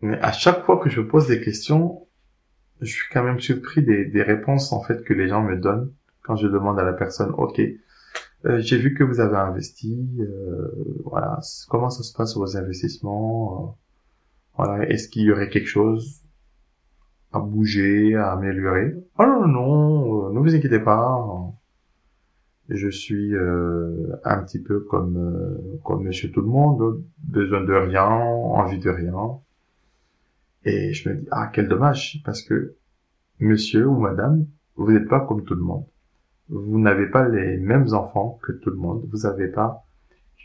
Mais à chaque fois que je pose des questions, je suis quand même surpris des, des réponses en fait que les gens me donnent quand je demande à la personne, ok, euh, j'ai vu que vous avez investi, euh, voilà, comment ça se passe vos investissements, euh, voilà, est-ce qu'il y aurait quelque chose à bouger, à améliorer Oh non non, non ne vous inquiétez pas, je suis un petit peu comme comme Monsieur tout le monde, besoin de rien, envie de rien, et je me dis ah quel dommage parce que Monsieur ou Madame, vous n'êtes pas comme tout le monde. Vous n'avez pas les mêmes enfants que tout le monde, vous n'avez pas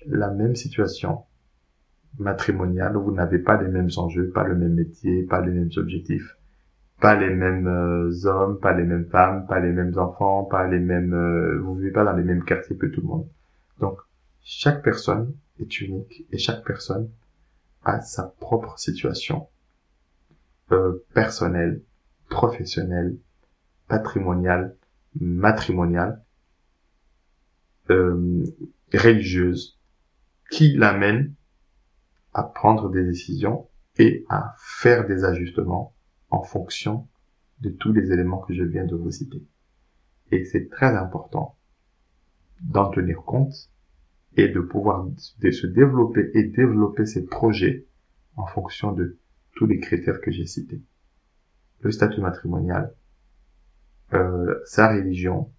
la même situation matrimoniale, vous n'avez pas les mêmes enjeux, pas le même métier, pas les mêmes objectifs, pas les mêmes euh, hommes, pas les mêmes femmes, pas les mêmes enfants, pas les mêmes, euh, vous vivez pas dans les mêmes quartiers que tout le monde. Donc, chaque personne est unique et chaque personne a sa propre situation euh, personnelle, professionnelle, patrimoniale, matrimoniale, euh, religieuse, qui l'amène à prendre des décisions et à faire des ajustements en fonction de tous les éléments que je viens de vous citer. Et c'est très important d'en tenir compte et de pouvoir se développer et développer ses projets en fonction de tous les critères que j'ai cités. Le statut matrimonial, euh, sa religion,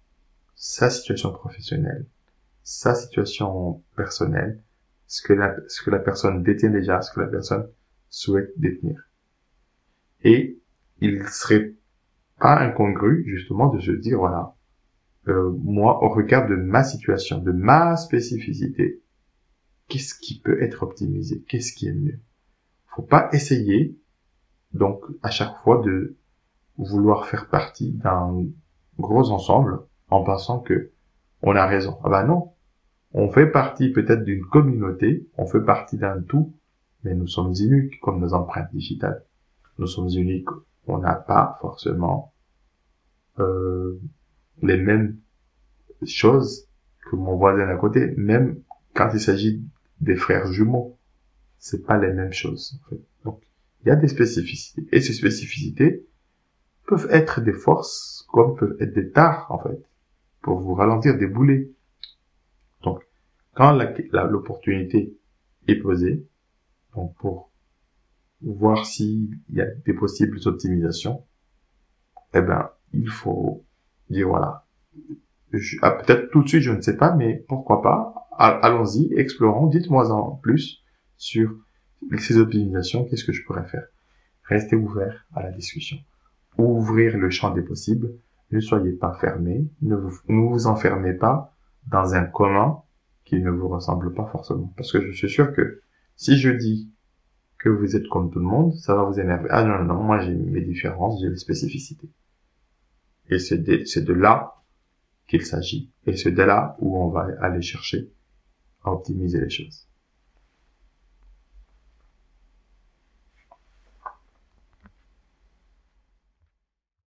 sa situation professionnelle, sa situation personnelle, ce que la, personne détient déjà, ce que la personne souhaite détenir. Et il serait pas incongru justement de se dire voilà, euh, moi au regard de ma situation, de ma spécificité, qu'est-ce qui peut être optimisé, qu'est-ce qui est mieux? Faut pas essayer donc à chaque fois de vouloir faire partie d'un gros ensemble en pensant que on a raison. Ah bah non. On fait partie peut-être d'une communauté, on fait partie d'un tout, mais nous sommes uniques comme nos empreintes digitales. Nous sommes uniques. On n'a pas forcément euh, les mêmes choses que mon voisin à côté, même quand il s'agit des frères jumeaux. C'est pas les mêmes choses. En fait. Donc, il y a des spécificités. Et ces spécificités, peuvent être des forces comme peuvent être des tares, en fait, pour vous ralentir, des boulets. Donc, quand l'opportunité est posée, donc pour voir s'il y a des possibles optimisations, eh ben, il faut dire voilà. Ah, peut-être tout de suite, je ne sais pas, mais pourquoi pas Allons-y, explorons, dites-moi en plus sur ces optimisations, qu'est-ce que je pourrais faire? Restez ouvert à la discussion ouvrir le champ des possibles. Ne soyez pas fermés, ne vous, enfermez pas dans un commun qui ne vous ressemble pas forcément. Parce que je suis sûr que si je dis que vous êtes comme tout le monde, ça va vous énerver. Ah non, non, moi j'ai mes différences, j'ai les spécificités. Et c'est de, de là qu'il s'agit. Et c'est de là où on va aller chercher à optimiser les choses.